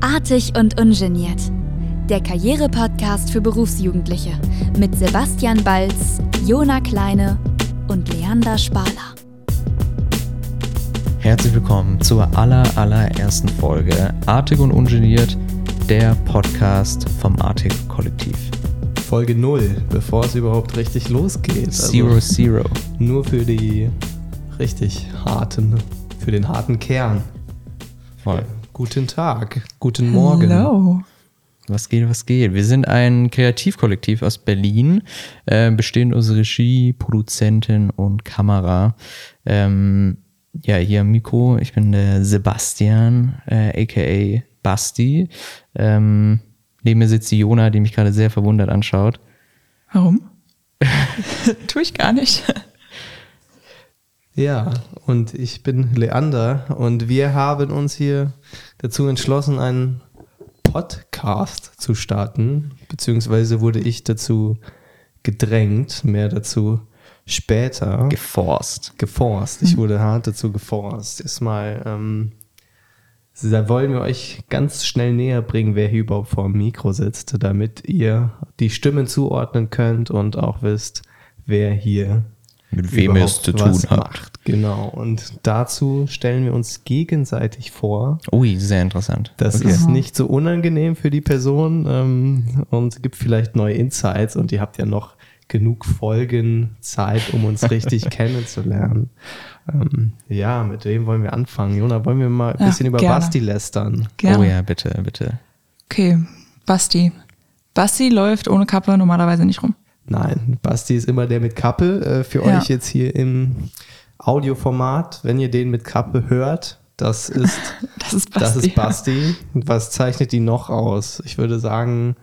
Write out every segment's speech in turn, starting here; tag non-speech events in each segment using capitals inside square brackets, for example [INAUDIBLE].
Artig und ungeniert. Der Karriere-Podcast für Berufsjugendliche mit Sebastian Balz, Jona Kleine und Leander Spaler. Herzlich willkommen zur aller, allerersten Folge Artig und Ungeniert, der Podcast vom Artig Kollektiv. Folge 0, bevor es überhaupt richtig losgeht. Zero, Zero. Nur für die richtig harten, für den harten Kern. Voll. Guten Tag, guten Morgen. Hello. Was geht, was geht? Wir sind ein Kreativkollektiv aus Berlin, äh, bestehend aus Regie, Produzentin und Kamera. Ähm, ja, hier am Mikro, ich bin der Sebastian, äh, aka Basti. Ähm, neben mir sitzt die Jona, die mich gerade sehr verwundert anschaut. Warum? [LAUGHS] Tue ich gar nicht. Ja, und ich bin Leander und wir haben uns hier dazu entschlossen, einen Podcast zu starten, beziehungsweise wurde ich dazu gedrängt, mehr dazu später. Geforst. geforst. Ich wurde hart dazu geforst. Erstmal, ähm, da wollen wir euch ganz schnell näher bringen, wer hier überhaupt vor dem Mikro sitzt, damit ihr die Stimmen zuordnen könnt und auch wisst, wer hier Mit wem ihr es zu tun was habt. macht. Genau. Und dazu stellen wir uns gegenseitig vor. Ui, sehr interessant. Das Okay. ist nicht so unangenehm für die Person ähm, und gibt vielleicht neue Insights und ihr habt ja noch genug Folgen Zeit, um uns richtig [LAUGHS] kennenzulernen. Ähm, ja, mit wem wollen wir anfangen? Jona, wollen wir mal ein Ja, bisschen über gerne. Basti lästern? Gerne. Oh ja, bitte, bitte. Okay, Basti. Basti läuft ohne Kappe normalerweise nicht rum. Nein, Basti ist immer der mit Kappe. Äh, für Ja. euch jetzt hier im Audioformat, wenn ihr den mit Kappe hört, das ist [LAUGHS] Das ist Basti. Das ist Basti. Was zeichnet ihn noch aus? Ich würde sagen,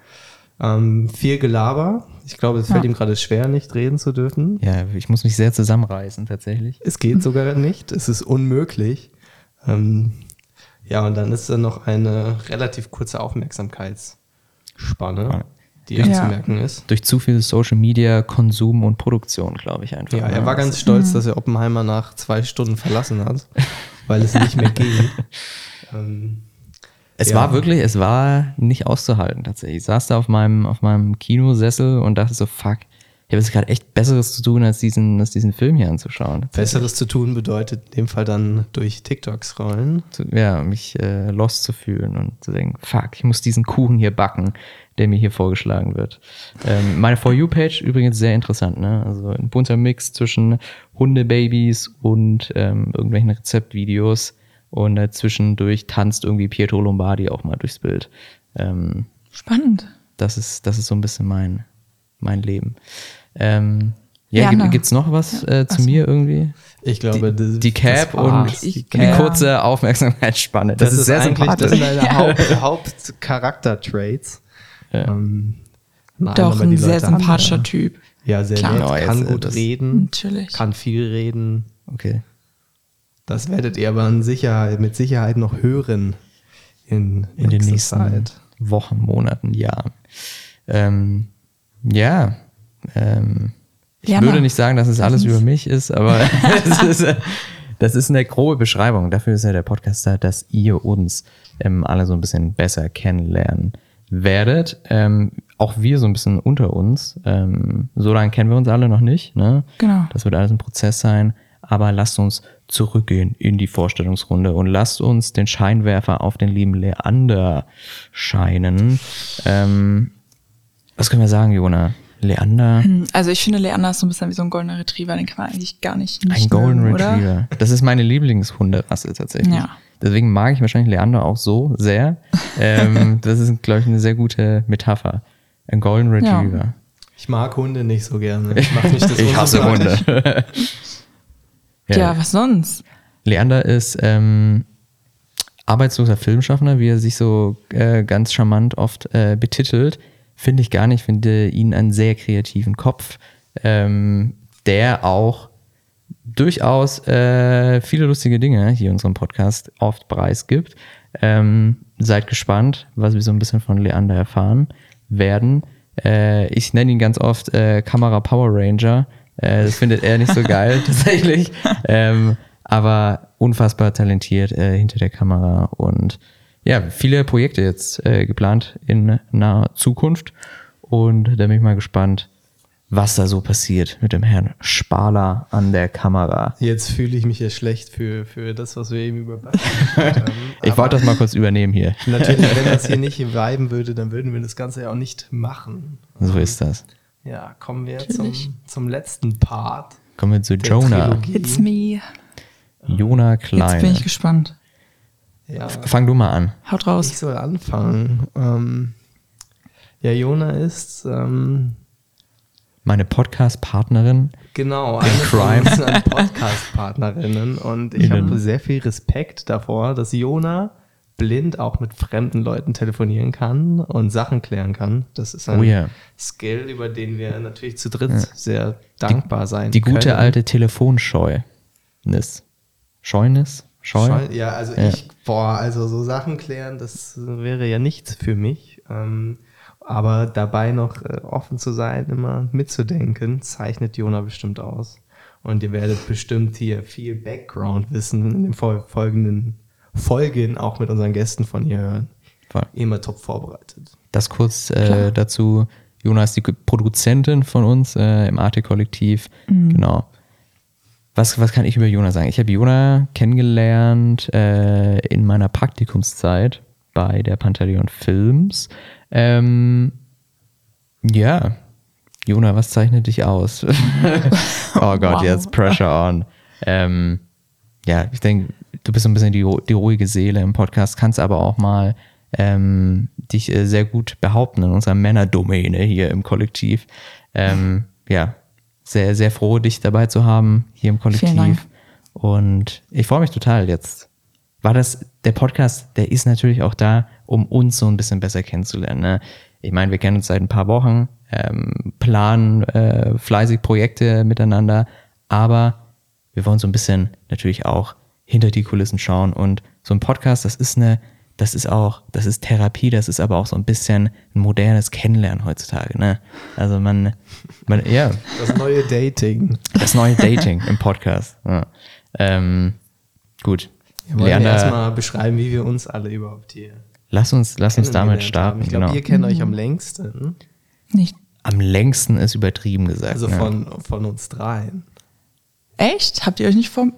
ähm, viel Gelaber. Ich glaube, es fällt Ja. ihm gerade schwer, nicht reden zu dürfen. Ja, ich muss mich sehr zusammenreißen, tatsächlich. Es geht sogar nicht. Es ist unmöglich. Ähm, ja, und dann ist da noch eine relativ kurze Aufmerksamkeitsspanne, die Ja. anzumerken ist. Durch zu viel Social Media, Konsum und Produktion, glaube ich einfach. Ja, ne? er war ganz stolz, dass er Oppenheimer nach zwei Stunden verlassen hat, [LAUGHS] weil es nicht mehr ging. [LAUGHS] Ähm, Es Ja. war wirklich, es war nicht auszuhalten tatsächlich. Ich saß da auf meinem, auf meinem Kinosessel und dachte so, fuck, ich habe jetzt gerade echt Besseres zu tun, als diesen, als diesen Film hier anzuschauen. Besseres zu tun bedeutet in dem Fall dann durch TikTok scrollen. Zu- Ja, mich äh, lost zu fühlen und zu denken, fuck, ich muss diesen Kuchen hier backen, der mir hier vorgeschlagen wird. Ähm, meine For You-Page übrigens sehr interessant, ne? Also ein bunter Mix zwischen Hundebabys und ähm, irgendwelchen Rezeptvideos und äh, zwischendurch tanzt irgendwie Pietro Lombardi auch mal durchs Bild. Ähm, Spannend. das ist, das ist so ein bisschen mein, mein Leben. Ähm, ja, Ja, gibt, gibt's noch was äh, zu Ach so. mir irgendwie? Ich glaube, die, das, die Cap das und die ja. kurze Aufmerksamkeitsspanne. Das, ist sehr eigentlich, das sympathisch. sind deine [LAUGHS] Haupt, Hauptcharakter-Traits. Ja. Ähm, Doch ein die sehr Leute haben- sympathischer Typ. Ja, sehr Klar. nett, Genau, jetzt, kann äh, gut das- reden, Natürlich. kann viel reden. Okay. Das werdet ihr aber Sicherheit, mit Sicherheit noch hören in, In den nächsten Zeit. Wochen, Monaten, Jahren. Ähm, ja. Ähm, ich Jana. würde nicht sagen, dass es alles über mich ist, aber [LAUGHS] [LAUGHS] es ist, äh, das ist eine grobe Beschreibung. Dafür ist ja der Podcast da, dass ihr uns ähm, alle so ein bisschen besser kennenlernen werdet. Ähm, auch wir so ein bisschen unter uns. Ähm, so lange kennen wir uns alle noch nicht. Ne? Genau. Das wird alles ein Prozess sein. Aber lasst uns zurückgehen in die Vorstellungsrunde und lasst uns den Scheinwerfer auf den lieben Leander scheinen. Ähm, was können wir sagen, Jona? Leander, Also ich finde, Leander ist so ein bisschen wie so ein goldener Retriever, den kann man eigentlich gar nicht, nicht ein Golden oder? Retriever. Das ist meine Lieblingshunderasse tatsächlich. Ja. Deswegen mag ich wahrscheinlich Leander auch so sehr. [LAUGHS] ähm, das ist, glaube ich, eine sehr gute Metapher. Ein Golden Retriever. Ich mag Hunde nicht so gerne. [LAUGHS] Ich, mach mich das Ich hasse. Hunde. [LAUGHS] Ja. was sonst? Leander ist ähm, arbeitsloser Filmschaffender, wie er sich so äh, ganz charmant oft äh, betitelt. Finde ich gar nicht. Finde ihn einen sehr kreativen Kopf, ähm, der auch durchaus äh, viele lustige Dinge hier in unserem Podcast oft preisgibt. Ähm, seid gespannt, was wir so ein bisschen von Leander erfahren werden. Äh, ich nenne ihn ganz oft äh, Kamera Power Ranger. Äh, das findet er nicht so [LAUGHS] geil tatsächlich. Ähm, aber unfassbar talentiert äh, hinter der Kamera und ja, viele Projekte jetzt äh, geplant in naher Zukunft. Und da bin ich mal gespannt, was da so passiert mit dem Herrn Spaler an der Kamera. Jetzt fühle ich mich ja schlecht für, für das, was wir eben über haben. [LAUGHS] Ich wollte das mal kurz übernehmen hier. [LAUGHS] Natürlich, wenn das hier nicht viben würde, dann würden wir das Ganze ja auch nicht machen. So ist das. Ja, kommen wir zum, zum letzten Part. Kommen wir zu Jonah. Trilogie. It's me. Jonah Jetzt bin ich gespannt. Ja, Fang du mal an. Haut ich raus. soll anfangen. Ähm, ja, Jona ist ähm, Meine Podcast-Partnerin. Genau, eine Crime. von unseren Podcast-Partnerinnen. Und ich habe sehr viel Respekt davor, dass Jona blind auch mit fremden Leuten telefonieren kann und Sachen klären kann. Das ist ein Oh ja. Skill, über den wir natürlich zu dritt sehr dankbar sein Die gute können. alte Telefonscheunis. Scheunis? Scheu? Scheu- Ja, also Ja. ich, boah, also so Sachen klären, das wäre ja nichts für mich. Ähm, aber dabei noch äh, offen zu sein, immer mitzudenken, zeichnet Jona bestimmt aus. Und ihr werdet bestimmt hier viel Background-Wissen in den fol folgenden Folgen auch mit unseren Gästen von ihr hören. Voll. Immer top vorbereitet. Das kurz äh, dazu. Jonas ist die Produzentin von uns äh, im Arte-Kollektiv. Genau. Was, was kann ich über Jona sagen? Ich habe Jona kennengelernt äh, in meiner Praktikumszeit bei der Pantaleon Films. Ähm, ja, Jona, was zeichnet dich aus? [LAUGHS] oh Gott, Wow. jetzt Pressure on. Ähm, ja, ich denke, du bist so ein bisschen die, die ruhige Seele im Podcast, kannst aber auch mal ähm, dich äh, sehr gut behaupten in unserer Männerdomäne hier im Kollektiv. Ähm, ja, sehr, sehr froh, dich dabei zu haben hier im Kollektiv. Und ich freue mich total jetzt. War das, der Podcast, der ist natürlich auch da, um uns so ein bisschen besser kennenzulernen. Ne? Ich meine, wir kennen uns seit ein paar Wochen, ähm, planen äh, fleißig Projekte miteinander, aber wir wollen so ein bisschen natürlich auch hinter die Kulissen schauen. Und so ein Podcast, das ist eine, das ist auch, das ist Therapie, das ist aber auch so ein bisschen ein modernes Kennenlernen heutzutage. Ne? Also man, man, ja, Das neue Dating. das neue Dating im Podcast. Ja. Ähm, gut. Wir wollen ja Leander, erstmal beschreiben, wie wir uns alle überhaupt hier lass uns, lass uns damit starten. haben. Ich glaube, genau. ihr kennt euch am längsten. Nicht. Am längsten ist übertrieben gesagt. Also von, von uns dreien. Echt? Habt ihr euch nicht vom.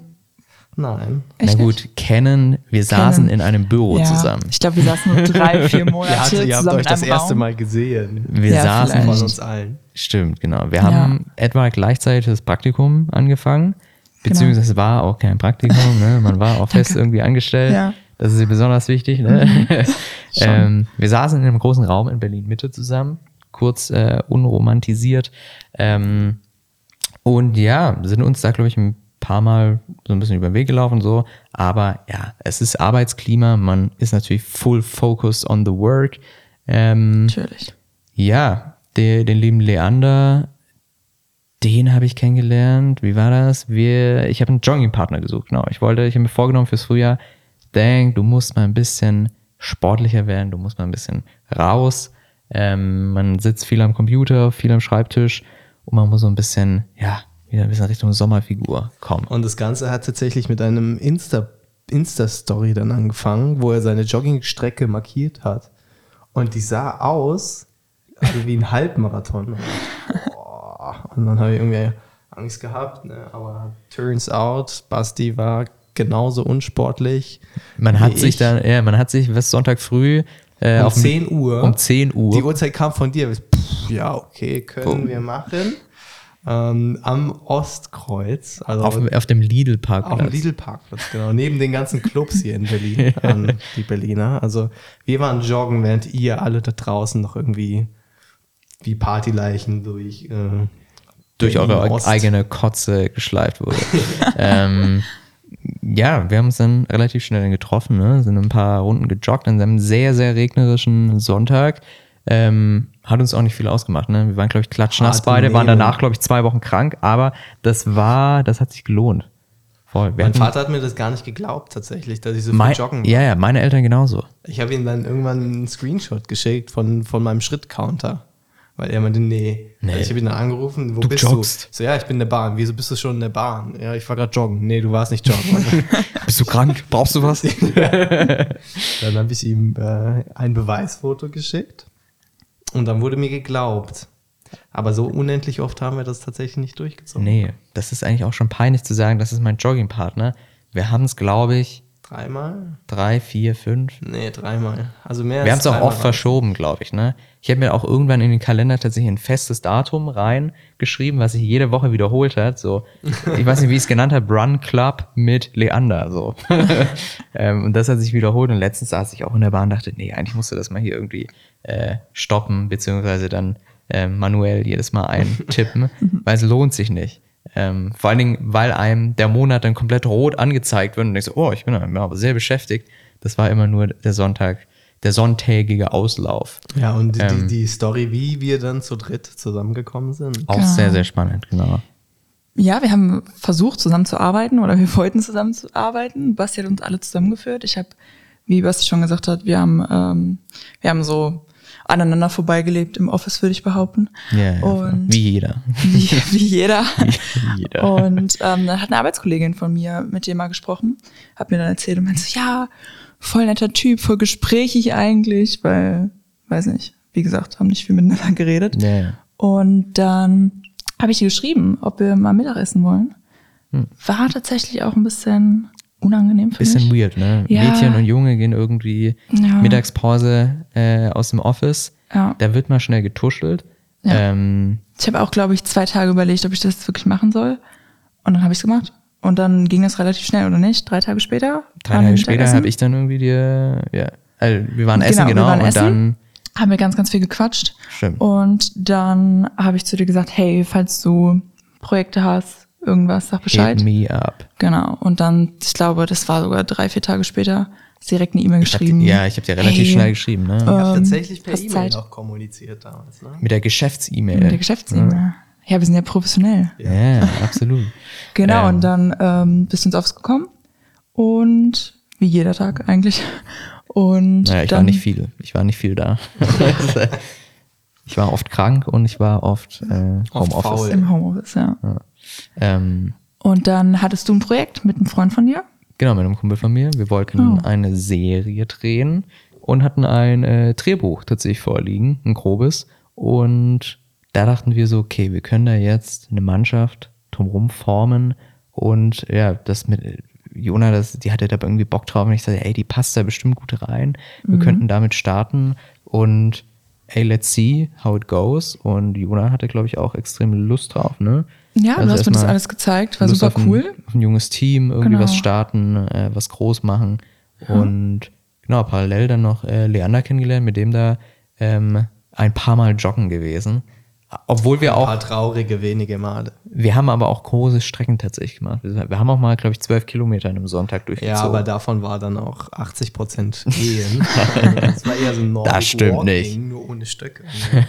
Nein. Na Echt gut, kennen, wir saßen in einem Büro ja. zusammen. Ich glaube, wir saßen nur drei, [LAUGHS] vier Monate Ihr, hattet, ihr habt zusammen euch in das einem erste. Mal gesehen. Wir Ja, saßen, vielleicht. Von uns allen. stimmt, genau. Wir Ja. haben etwa gleichzeitig das Praktikum angefangen, beziehungsweise es war auch kein Praktikum, ne? man war auch [LAUGHS] fest irgendwie angestellt. Ja. Das ist besonders wichtig. Ne? [LAUGHS] ähm, wir saßen in einem großen Raum in Berlin-Mitte zusammen, kurz äh, unromantisiert. Ähm, und ja, sind uns da, glaube ich, ein paar Mal so ein bisschen über den Weg gelaufen, so. Aber ja, es ist Arbeitsklima, man ist natürlich full focused on the work. Ähm, Natürlich. ja, der, den lieben Leander, den habe ich kennengelernt. Wie war das? Wir, ich habe einen Joggingpartner gesucht, genau. Ich wollte, ich habe mir vorgenommen fürs Frühjahr, denk, du musst mal ein bisschen sportlicher werden, du musst mal ein bisschen raus. Ähm, man sitzt viel am Computer, viel am Schreibtisch und man muss so ein bisschen, ja, wieder ein bisschen Richtung Sommerfigur kommen. Und das Ganze hat tatsächlich mit einem Insta- Insta-Story dann angefangen, wo er seine Joggingstrecke markiert hat. Und die sah aus also wie ein [LAUGHS] Halbmarathon. Und ich, boah. Und dann habe ich irgendwie Angst gehabt, ne? aber turns out, Basti war genauso unsportlich. Man hat sich ich. dann, ja, man hat sich was Sonntag früh äh, um auf dem- 10 Uhr. um 10 Uhr Die Uhrzeit kam von dir. Pff, ja, okay, können Wo? wir machen. Ähm, am Ostkreuz, also auf, auf dem Lidl-Parkplatz. auf dem Lidl-Parkplatz, genau. Neben den ganzen Clubs hier in Berlin, an [LAUGHS] die Berliner. Also wir waren joggen, während ihr alle da draußen noch irgendwie wie Partyleichen durch äh, durch eure Berlin-Ost. eigene Kotze geschleift wurde. [LAUGHS] ähm, ja, wir haben uns dann relativ schnell getroffen, ne? sind ein paar Runden gejoggt an einem sehr, sehr regnerischen Sonntag. Ähm, hat uns auch nicht viel ausgemacht. Ne? Wir waren, glaube ich, klatschnass Harte beide, waren danach, glaube ich, zwei Wochen krank, aber das war, das hat sich gelohnt. Voll. Wir Mein Vater hat mir das gar nicht geglaubt, tatsächlich, dass ich so viel mein, joggen war. Ja, ja, meine Eltern genauso. Ich habe ihm dann irgendwann einen Screenshot geschickt von, von meinem Schrittcounter. Weil er meinte, nee. Nee. Also ich habe ihn dann angerufen, wo Du bist joggst. du? So, ja, ich bin in der Bahn. Wieso bist du schon in der Bahn? Ja, ich war gerade joggen. Nee, du warst nicht joggen. [LAUGHS] Bist du krank? Brauchst du was? [LAUGHS] dann habe ich ihm äh, ein Beweisfoto geschickt und dann wurde mir geglaubt. Aber so unendlich oft haben wir das tatsächlich nicht durchgezogen. nee, das ist eigentlich auch schon peinlich zu sagen, das ist mein Joggingpartner. Wir haben es, glaube ich, Dreimal? drei, vier, fünf. Nee, dreimal. Also mehr Wir haben es auch oft verschoben, glaube ich. Ne? Ich habe mir auch irgendwann in den Kalender tatsächlich ein festes Datum reingeschrieben, was sich jede Woche wiederholt hat. So, ich weiß nicht, wie ich es genannt habe, Run Club mit Leander. So. [LAUGHS] ähm, und das hat sich wiederholt. Und letztens saß ich auch in der Bahn und dachte, nee, eigentlich musst du das mal hier irgendwie äh, stoppen, beziehungsweise dann äh, manuell jedes Mal eintippen, [LAUGHS] weil es lohnt sich nicht. Ähm, vor allen Dingen, weil einem der Monat dann komplett rot angezeigt wird und denkst, so, oh, ich bin aber sehr beschäftigt. Das war immer nur der Sonntag, der sonntägige Auslauf. Ja, und die, Ähm. die Story, wie wir dann zu dritt zusammengekommen sind. Auch Genau. sehr, sehr spannend, genau. Ja, wir haben versucht zusammenzuarbeiten oder wir wollten zusammenzuarbeiten. Basti hat uns alle zusammengeführt. Ich habe, wie Basti schon gesagt hat, wir haben, ähm, wir haben so aneinander vorbeigelebt im Office, würde ich behaupten. Ja, ja, Und wie jeder. wie, wie jeder. [LAUGHS] Wie jeder. Und ähm, dann hat eine Arbeitskollegin von mir mit dem mal gesprochen, hat mir dann erzählt und meinte so, ja, voll netter Typ, voll gesprächig eigentlich, weil, weiß nicht, wie gesagt, haben nicht viel miteinander geredet. Ja, ja. Und dann habe ich ihr geschrieben, ob wir mal Mittagessen wollen. War tatsächlich auch ein bisschen unangenehm für. Bisschen mich. weird, ne? Ja. Mädchen und Junge gehen irgendwie Ja. Mittagspause äh, aus dem Office. Ja. Da wird mal schnell getuschelt. Ähm, Ich habe auch, glaube ich, zwei Tage überlegt, ob ich das wirklich machen soll. Und dann habe ich es gemacht. Und dann ging das relativ schnell, oder nicht? Drei Tage später? drei Tage später habe ich dann irgendwie dir, ja, also wir waren essen, Genau, wir genau, waren und essen. dann, haben wir ganz, ganz viel gequatscht. Stimmt. Und dann habe ich zu dir gesagt, hey, falls du Projekte hast, irgendwas, sag Bescheid. hit me up. Genau. Und dann, ich glaube, das war sogar drei, vier Tage später, direkt eine E-Mail geschrieben. dir, ja, ich habe dir relativ Hey, schnell geschrieben, ne? Ich habe Ähm, tatsächlich per hast E-Mail noch kommuniziert damals. Ne? Mit der Geschäfts-E-Mail. Mit der Geschäfts-E-Mail. Ja, wir sind ja professionell. Ja, absolut. [LAUGHS] Genau, Ähm. und dann ähm, bist du ins Office gekommen. Und wie jeder Tag eigentlich. Und Naja, ich dann, war nicht viel. Ich war nicht viel da. [LAUGHS] [LAUGHS] ich war oft krank und ich war oft, äh, Oft Homeoffice. faul. im Homeoffice, ja. Ähm, Und dann hattest du ein Projekt mit einem Freund von dir. genau, mit einem Kumpel von mir. Wir wollten Oh. eine Serie drehen und hatten ein äh, Drehbuch tatsächlich vorliegen, ein grobes. Und da dachten wir so, okay, wir können da jetzt eine Mannschaft drumherum formen und ja, das mit Jona, das, die hatte da irgendwie Bock drauf und ich sagte, ey, die passt da bestimmt gut rein. Wir könnten damit starten und ey, let's see how it goes. Und Jona hatte, glaube ich, auch extrem Lust drauf, ne? Ja, Also du hast mir das alles gezeigt, war Lust super auf ein, cool. Auf ein junges Team, irgendwie Genau. was starten, äh, was groß machen. Und genau, parallel dann noch äh, Leander kennengelernt, mit dem da ähm, ein paar Mal joggen gewesen. Obwohl wir Ein auch, paar traurige, wenige Male. wir haben aber auch große Strecken tatsächlich gemacht. Wir wir haben auch mal, glaube ich, zwölf Kilometer an einem Sonntag durchgezogen. Ja, aber davon war dann auch 80 Prozent [LAUGHS] Gehen. das war eher so ein Nordic Das stimmt Walking, nicht. Ohne Stöcke.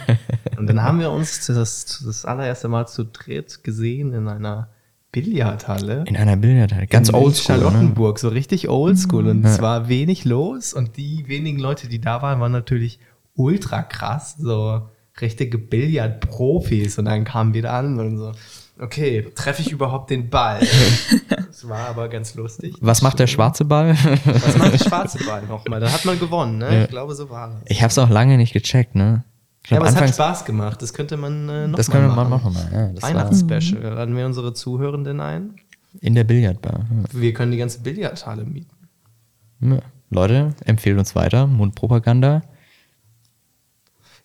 [LAUGHS] Und dann haben wir uns das, das allererste Mal zu dritt gesehen in einer Billardhalle. In einer Billardhalle. Ganz oldschool, ne? Charlottenburg, so richtig oldschool. Und es war wenig los und die wenigen Leute, die da waren, waren natürlich ultra krass, so richtige Billardprofis. Und dann kamen wir da an und so, okay, treffe ich überhaupt den Ball? [LAUGHS] Das war aber ganz lustig. Was macht der schwarze Ball? Was macht der schwarze Ball nochmal? Da hat man gewonnen, ne? Ja. Ich glaube, so war das. Ich habe es auch lange nicht gecheckt, ne? Ich Ja, aber es hat Spaß gemacht. Das könnte man äh, noch das mal können wir mal machen. machen. Mal. Ja, das war Weihnachtsspecial. Laden wir unsere Zuhörenden ein. in der Billardbar. Ja. Wir können die ganze Billardhalle mieten. Ja. Leute, empfehlt uns weiter. Mundpropaganda.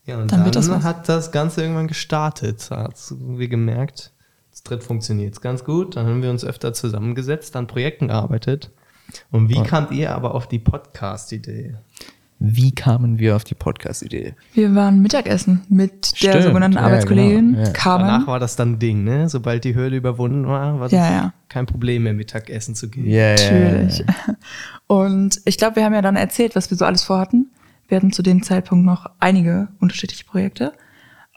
Ja, und Dann dann, wird das hat das Ganze irgendwann gestartet. Da hat wir gemerkt, das dritt funktioniert ganz gut. Dann haben wir uns öfter zusammengesetzt, an Projekten gearbeitet. Und wie kamt ihr aber auf die Podcast-Idee? Wie kamen wir auf die Podcast-Idee? Wir waren Mittagessen mit der Stimmt, sogenannten ja, Arbeitskollegin genau, ja. Carmen. Danach war das dann Ding, ne? Sobald die Hürde überwunden war, war das Ja, ja. kein Problem mehr, Mittagessen zu gehen. Ja, Natürlich. [LAUGHS] Und ich glaube, wir haben ja dann erzählt, was wir so alles vorhatten. Wir hatten zu dem Zeitpunkt noch einige unterschiedliche Projekte.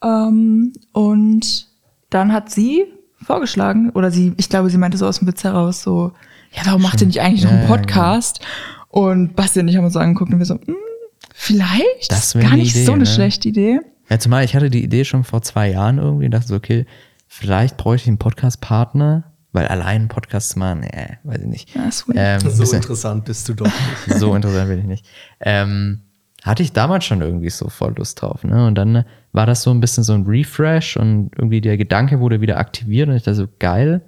Ähm, und dann hat sie vorgeschlagen, oder sie, ich glaube, sie meinte so aus dem Witz heraus so, ja, warum macht ihr nicht eigentlich noch einen ja, Podcast? Und Basti und ich haben uns so angeguckt und wir so, hm, vielleicht Das wär gar nicht Idee, so eine ne? schlechte Idee. Ja, zumal ich hatte die Idee schon vor zwei Jahren irgendwie und dachte so, okay, vielleicht bräuchte ich einen Podcast-Partner, weil allein einen Podcast zu machen, äh, weiß ich nicht. Ja. Ähm, So bisschen- interessant bist du doch nicht. [LAUGHS] so interessant bin ich nicht. Ähm, hatte ich damals schon irgendwie so voll Lust drauf. Ne? Und dann war das so ein bisschen so ein Refresh und irgendwie der Gedanke wurde wieder aktiviert und ich dachte so, geil,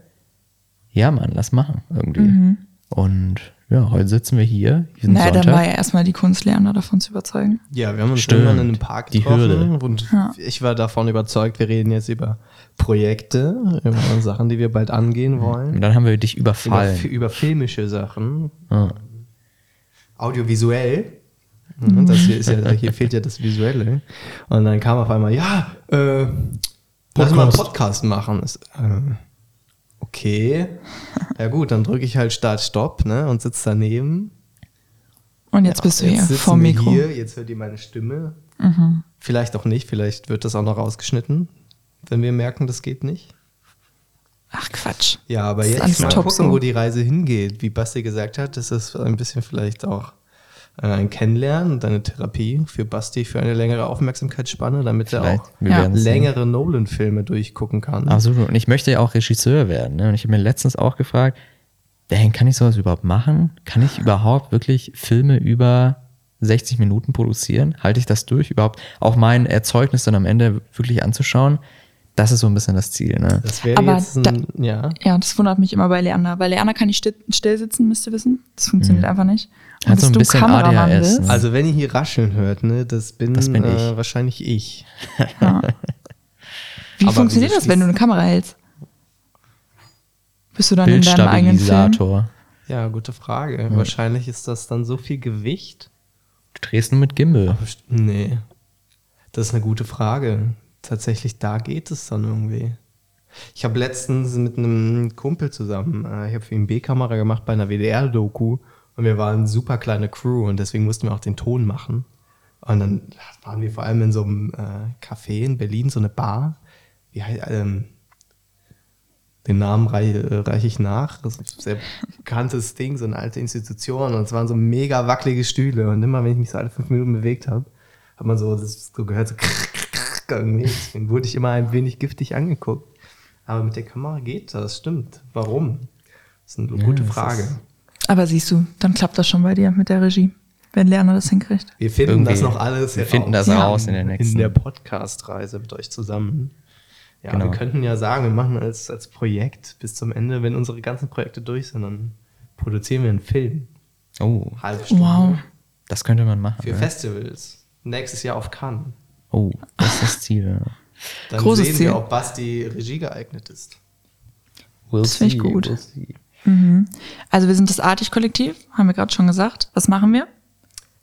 ja Mann, lass machen irgendwie. Und ja, heute sitzen wir hier, diesen Naja, dann Sonntag. war ja erstmal die Kunst lernen, davon zu überzeugen. Ja, wir haben uns Stimmt. irgendwann in einem Park Die getroffen Hürde. und ich war davon überzeugt, wir reden jetzt über Projekte, über [LAUGHS] Sachen, die wir bald angehen wollen. und dann haben wir dich Über, überfallen. fi- über filmische Sachen, Ja. audiovisuell. Mhm, Das hier, ist ja, hier fehlt ja das Visuelle. Und dann kam auf einmal, ja, äh, lass mal einen Podcast machen. Ist, äh, okay. Ja gut, dann drücke ich halt Start Stopp ne, und sitze daneben. Und jetzt bist du Jetzt hier vor Mikro. Hier, jetzt hört ihr meine Stimme. Vielleicht auch nicht, vielleicht wird das auch noch rausgeschnitten, wenn wir merken, das geht nicht. Ach Quatsch. Ja, aber Das jetzt mal gucken, so. wo die Reise hingeht. Wie Basti gesagt hat, das ist ein bisschen vielleicht auch ein Kennenlernen und eine Therapie für Basti für eine längere Aufmerksamkeitsspanne, damit er Vielleicht. auch werden sehen. längere Nolan-Filme durchgucken kann. Absolut. Und ich möchte ja auch Regisseur werden. Ne? Und ich habe mir letztens auch gefragt, dang, kann ich sowas überhaupt machen? Kann ich überhaupt wirklich Filme über 60 Minuten produzieren? Halte ich das durch? Überhaupt auch mein Erzeugnis dann am Ende wirklich anzuschauen? Das ist so ein bisschen das Ziel. Ne? Das wäre Aber jetzt ein, ja. Ja, das wundert mich immer bei Leander. Weil Leander kann nicht still, still sitzen, müsst ihr wissen. Das funktioniert einfach nicht. Hat so ein du bisschen Kameramann ADHS, bist, ne? Also wenn ihr hier rascheln hört, ne, das bin, Das bin äh, ich. wahrscheinlich ich. Wie Aber funktioniert das, wenn du eine Kamera hältst? Bist du dann in deinem eigenen Film? Bildstabilisator. Ja, gute Frage. Wahrscheinlich ist das dann so viel Gewicht. Du drehst nur mit Gimbal. Nee. Das ist eine gute Frage. Tatsächlich, da geht es dann irgendwie. Ich habe letztens mit einem Kumpel zusammen, äh, ich habe für ihn B-Kamera gemacht bei einer WDR-Doku und wir waren eine super kleine Crew und deswegen mussten wir auch den Ton machen. Und dann waren wir vor allem in so einem äh, Café in Berlin, so eine Bar. Wie heißt, ähm, den Namen reiche, äh, reiche ich nach. Das ist ein sehr bekanntes Ding, so eine alte Institution. Und es waren so mega wackelige Stühle. Und immer, wenn ich mich so alle fünf Minuten bewegt habe, hat man so, das so gehört, so irgendwie. Deswegen wurde ich immer ein wenig giftig angeguckt. Aber mit der Kamera geht das, stimmt. Warum? Das ist eine gute das Frage. Aber siehst du, dann klappt das schon bei dir mit der Regie, wenn Lerner das hinkriegt. Wir finden Irgendwie. das noch alles Wir heraus. finden das raus in der nächsten- In der Podcast-Reise mit euch zusammen. Ja, Genau. wir könnten ja sagen, wir machen als, als Projekt bis zum Ende, wenn unsere ganzen Projekte durch sind, dann produzieren wir einen Film. Oh, Halbe Stunde. Wow. das könnte man machen. Für ne? Festivals. Nächstes Jahr auf Cannes. Oh, das ist das Ziel. Ja. Dann Großes sehen Ziel. wir, ob Basti Regie geeignet ist. We'll Das finde ich gut. we'll see. Also wir sind das Artig-Kollektiv, haben wir gerade schon gesagt. Was machen wir?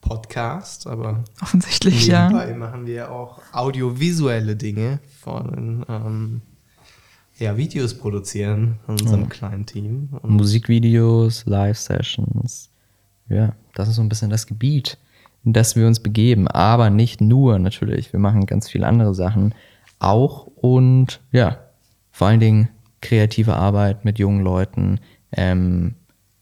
Podcast, aber Offensichtlich, ja. nebenbei machen wir auch audiovisuelle Dinge von ähm, ja, Videos produzieren in unserem kleinen Team. Und Musikvideos, Live-Sessions. Ja, das ist so ein bisschen das Gebiet, in das wir uns begeben. Aber nicht nur natürlich. Wir machen ganz viele andere Sachen auch und ja, vor allen Dingen kreative Arbeit mit jungen Leuten ähm,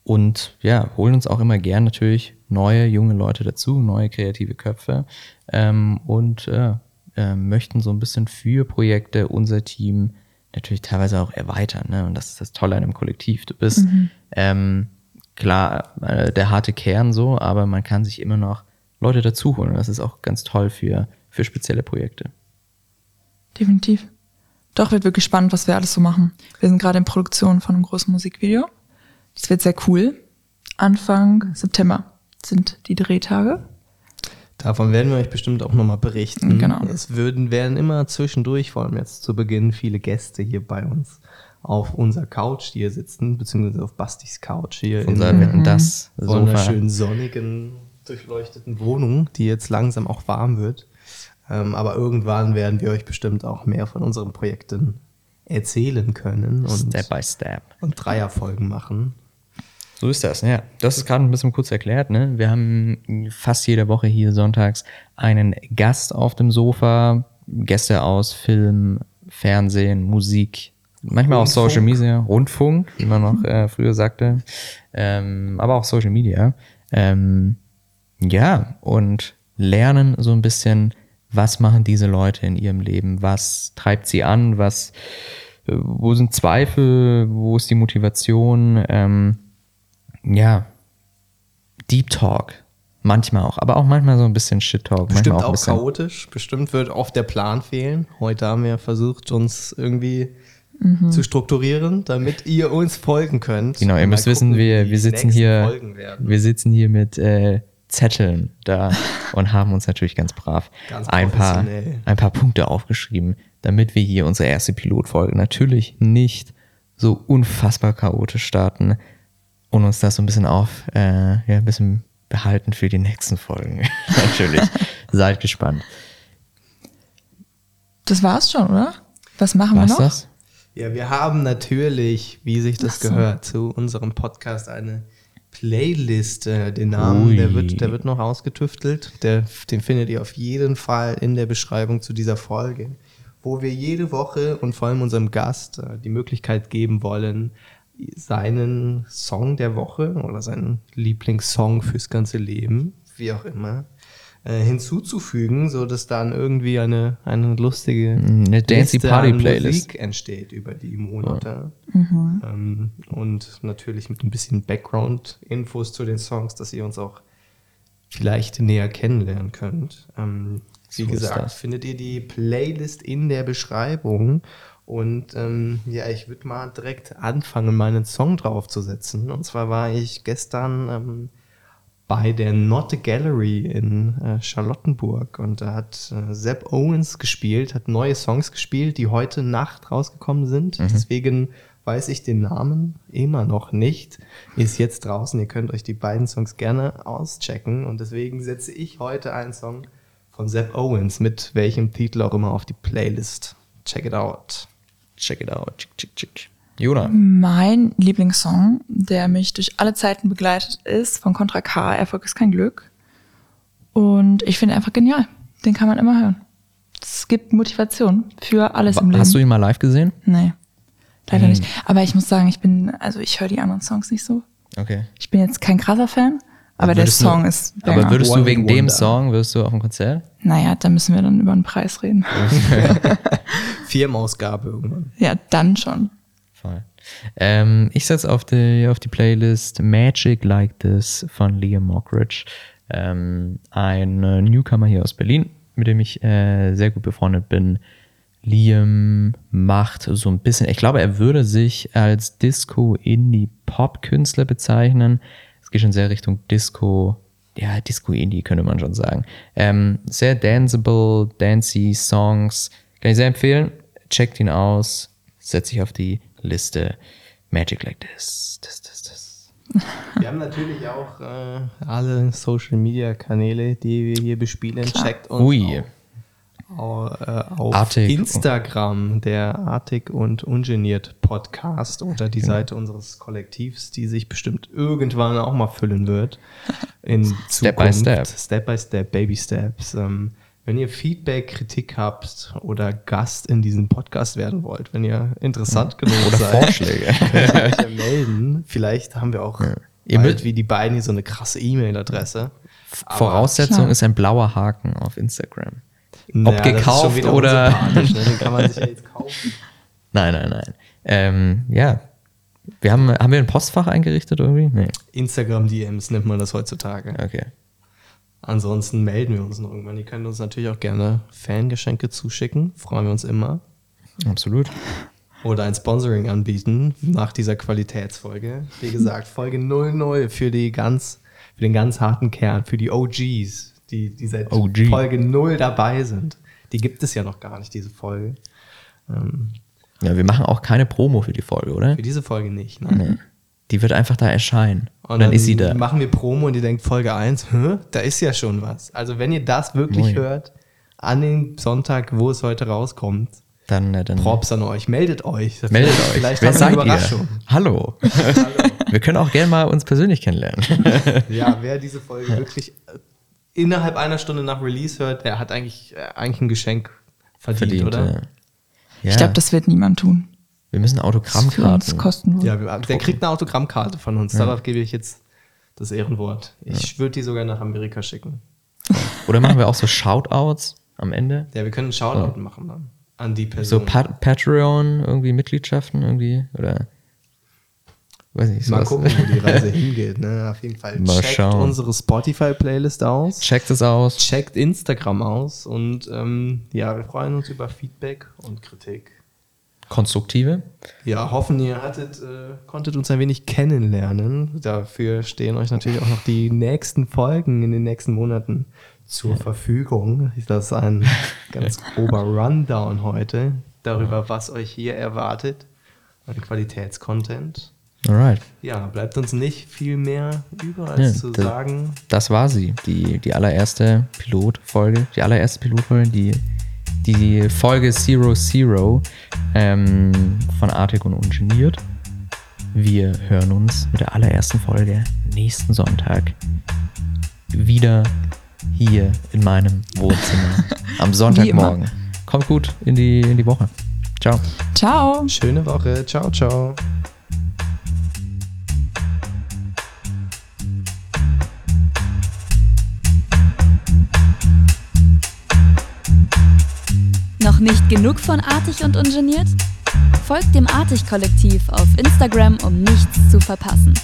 und ja, holen uns auch immer gern natürlich neue junge Leute dazu, neue kreative Köpfe ähm, und ja, ähm, möchten so ein bisschen für Projekte unser Team natürlich teilweise auch erweitern. Ne? Und das ist das Tolle an einem Kollektiv. Du bist ähm, klar äh, der harte Kern so, aber man kann sich immer noch Leute dazu holen. Und das ist auch ganz toll für, für spezielle Projekte. Definitiv. Doch, wird wirklich spannend, was wir alles so machen. Wir sind gerade in Produktion von einem großen Musikvideo. Das wird sehr cool. Anfang September sind die Drehtage. Davon werden wir euch bestimmt auch nochmal berichten. Genau. Es würden, werden immer zwischendurch, vor allem jetzt zu Beginn, viele Gäste hier bei uns auf unserer Couch hier sitzen, beziehungsweise auf Bastis Couch hier Unser in Wetten das der Sofa. wunderschönen sonnigen, durchleuchteten Wohnung, die jetzt langsam auch warm wird. Ähm, aber irgendwann werden wir euch bestimmt auch mehr von unseren Projekten erzählen können und, Step by Step. und Dreierfolgen machen. So ist das, ja. Das ist gerade ein bisschen kurz erklärt, ne? Wir haben fast jede Woche hier sonntags einen Gast auf dem Sofa, Gäste aus Film, Fernsehen, Musik, manchmal auch Rundfunk. Social Media, Rundfunk, wie man noch äh, früher sagte, ähm, aber auch Social Media. Ähm, ja, und lernen so ein bisschen, was machen diese Leute in ihrem Leben, was treibt sie an, was, äh, wo sind Zweifel, wo ist die Motivation, ähm, ja, Deep Talk, manchmal auch, aber auch manchmal so ein bisschen Shit Talk, Bestimmt manchmal auch auch ein bisschen, chaotisch. Bestimmt wird oft der Plan fehlen. Heute haben wir versucht, uns irgendwie Mhm. zu strukturieren, damit ihr uns folgen könnt. Genau, ihr müsst wissen, gucken, wie wir, wir sitzen hier, Folgen werden. wir sitzen hier mit äh, Zetteln da [LAUGHS] und haben uns natürlich ganz brav Ganz ein paar, ein paar Punkte aufgeschrieben, damit wir hier unsere erste Pilotfolge natürlich nicht so unfassbar chaotisch starten und uns das so ein bisschen auf, äh, ja, ein bisschen behalten für die nächsten Folgen. [LAUGHS] natürlich. Seid gespannt. Das war's schon, oder? Was machen Was wir noch? das? Ja, wir haben natürlich, wie sich das so. gehört, zu unserem Podcast eine Playlist. Äh, den Namen, Ui. der wird, der wird noch ausgetüftelt. Der, den findet ihr auf jeden Fall in der Beschreibung zu dieser Folge, wo wir jede Woche und vor allem unserem Gast äh, die Möglichkeit geben wollen, seinen Song der Woche oder seinen Lieblingssong fürs ganze Leben, wie auch immer, äh, hinzuzufügen, so dass dann irgendwie eine, eine lustige Eine Dancy Liste Party Playlist. Musik entsteht über die Monate. Ähm, und natürlich mit ein bisschen Background-Infos zu den Songs, dass ihr uns auch vielleicht näher kennenlernen könnt. Ähm, wie So gesagt, findet ihr die Playlist in der Beschreibung. Und ähm, ja, ich würde mal direkt anfangen, meinen Song draufzusetzen. Und zwar war ich gestern ähm, bei der Not Gallery in äh, Charlottenburg und da hat äh, Sepp Owens gespielt, hat neue Songs gespielt, die heute Nacht rausgekommen sind. Deswegen weiß ich den Namen immer noch nicht. Ist jetzt draußen, ihr könnt euch die beiden Songs gerne auschecken und deswegen setze ich heute einen Song von Sepp Owens mit welchem Titel auch immer auf die Playlist. Check it out. Check it out. Chick, chick, chick. Jona. Mein Lieblingssong, der mich durch alle Zeiten begleitet, ist von Contra K, Erfolg ist kein Glück. Und ich finde ihn einfach genial. Den kann man immer hören. Es gibt Motivation für alles im Leben. Hast du ihn mal live gesehen? Nee, leider Hm. nicht. Aber ich muss sagen, ich bin, also ich höre die anderen Songs nicht so. Okay. Ich bin jetzt kein krasser Fan, aber der Würdest du- Song ist Aber Banger. würdest One du wegen dem. Song, wirst du auf dem Konzert? Naja, da müssen wir dann über den Preis reden. [LAUGHS] Firmenausgabe irgendwann. ja, dann schon. Voll. Ähm, ich setze auf die, auf die Playlist Magic Like This von Liam Mockridge. Ähm, ein äh, Newcomer hier aus Berlin, mit dem ich äh, sehr gut befreundet bin. Liam macht so ein bisschen, ich glaube, er würde sich als Disco-Indie-Pop-Künstler bezeichnen. Geht schon sehr Richtung Disco, ja, Disco-Indie könnte man schon sagen. Ähm, sehr danceable, dancey Songs. Kann ich sehr empfehlen. Checkt ihn aus. Setzt sich auf die Liste. Magic like this. this, this, this. [LAUGHS] Wir haben natürlich auch äh, alle Social Media Kanäle, die wir hier bespielen. Checkt uns Ui. auf, auf Artig. Instagram, der Artig und Ungeniert Podcast oder die Seite unseres Kollektivs, die sich bestimmt irgendwann auch mal füllen wird. In Step by Zukunft. step. Step by Step, Baby Steps. Ähm, wenn ihr Feedback, Kritik habt oder Gast in diesem Podcast werden wollt, wenn ihr interessant genug Oder seid, Vorschläge. [LAUGHS] könnt ihr euch ja melden. Vielleicht haben wir auch Ihr bald müsst- wie die beiden hier so eine krasse E-Mail-Adresse. Voraussetzung ist ein blauer Haken auf Instagram. Naja, das ist gekauft wieder oder- Ne? Den kann man sich ja jetzt [LAUGHS] kaufen. Nein, nein, nein. Ähm, ja. Wir haben, haben wir ein Postfach eingerichtet irgendwie? Nee. Instagram-DMs nennt man das heutzutage. Okay. Ansonsten melden wir uns noch irgendwann. Ihr könnt uns natürlich auch gerne Fangeschenke zuschicken. Freuen wir uns immer. Absolut. Oder ein Sponsoring anbieten nach dieser Qualitätsfolge. Wie gesagt, Folge 00 für, die ganz, für den ganz harten Kern, für die OGs, die, die seit OG. Folge 0 dabei sind. Die gibt es ja noch gar nicht, diese Folge. Ähm, Ja, wir machen auch keine Promo für die Folge, oder? für diese Folge nicht. Ne? Die wird einfach da erscheinen. Und, Und dann, ist sie da. machen wir Promo und ihr denkt Folge 1, Hä? da ist ja schon was. Also wenn ihr das wirklich Moin. hört, an dem Sonntag, wo es heute rauskommt, Dann, äh, dann Props an euch, meldet euch. meldet euch. Vielleicht Wer seid eine Überraschung. ihr? Hallo. [LAUGHS] wir können auch gerne mal uns persönlich kennenlernen. Ja, wer diese Folge wirklich innerhalb einer Stunde nach Release hört, der hat eigentlich, äh, eigentlich ein Geschenk verdient, oder? äh, Ja. Ich glaube, das wird niemand tun. wir müssen Autogrammkarten. kostenlos. Ja, wir- der kriegt eine Autogrammkarte von uns. Darauf gebe ich jetzt das Ehrenwort. Ich würde die sogar nach Amerika schicken. [LAUGHS] Oder machen wir auch so Shoutouts? am Ende. Ja, wir können einen Shoutout machen dann an die So Person. Pat Patreon, irgendwie Mitgliedschaften irgendwie oder weiß nicht, Mal gucken, wo die Reise [LAUGHS] hingeht. Ne? Auf jeden Fall Mal checkt schauen. unsere Spotify-Playlist aus. Checkt es aus. Checkt Instagram aus und ähm, ja, wir freuen uns über Feedback und Kritik. Konstruktive. Ja, hoffen ihr hattet, äh, konntet uns ein wenig kennenlernen. Dafür stehen euch natürlich auch noch die nächsten Folgen in den nächsten Monaten zur Verfügung. Das ist ein [LAUGHS] ganz grober Rundown heute darüber, was euch hier erwartet an Qualitätscontent. Alright. Ja, bleibt uns nicht viel mehr über, als Ja, zu das- sagen, Das war sie, die, die allererste Pilotfolge, die allererste Pilotfolge, die, die Folge Zero Zero ähm, von Artig und Ungeniert. Wir hören uns mit der allerersten Folge nächsten Sonntag wieder hier in meinem Wohnzimmer [LAUGHS] am Sonntagmorgen. Kommt gut in die, in die Woche. Ciao. Ciao. schöne Woche. Ciao, ciao. Noch nicht genug von Artig und Ungeniert? Folgt dem Artig-Kollektiv auf Instagram, um nichts zu verpassen.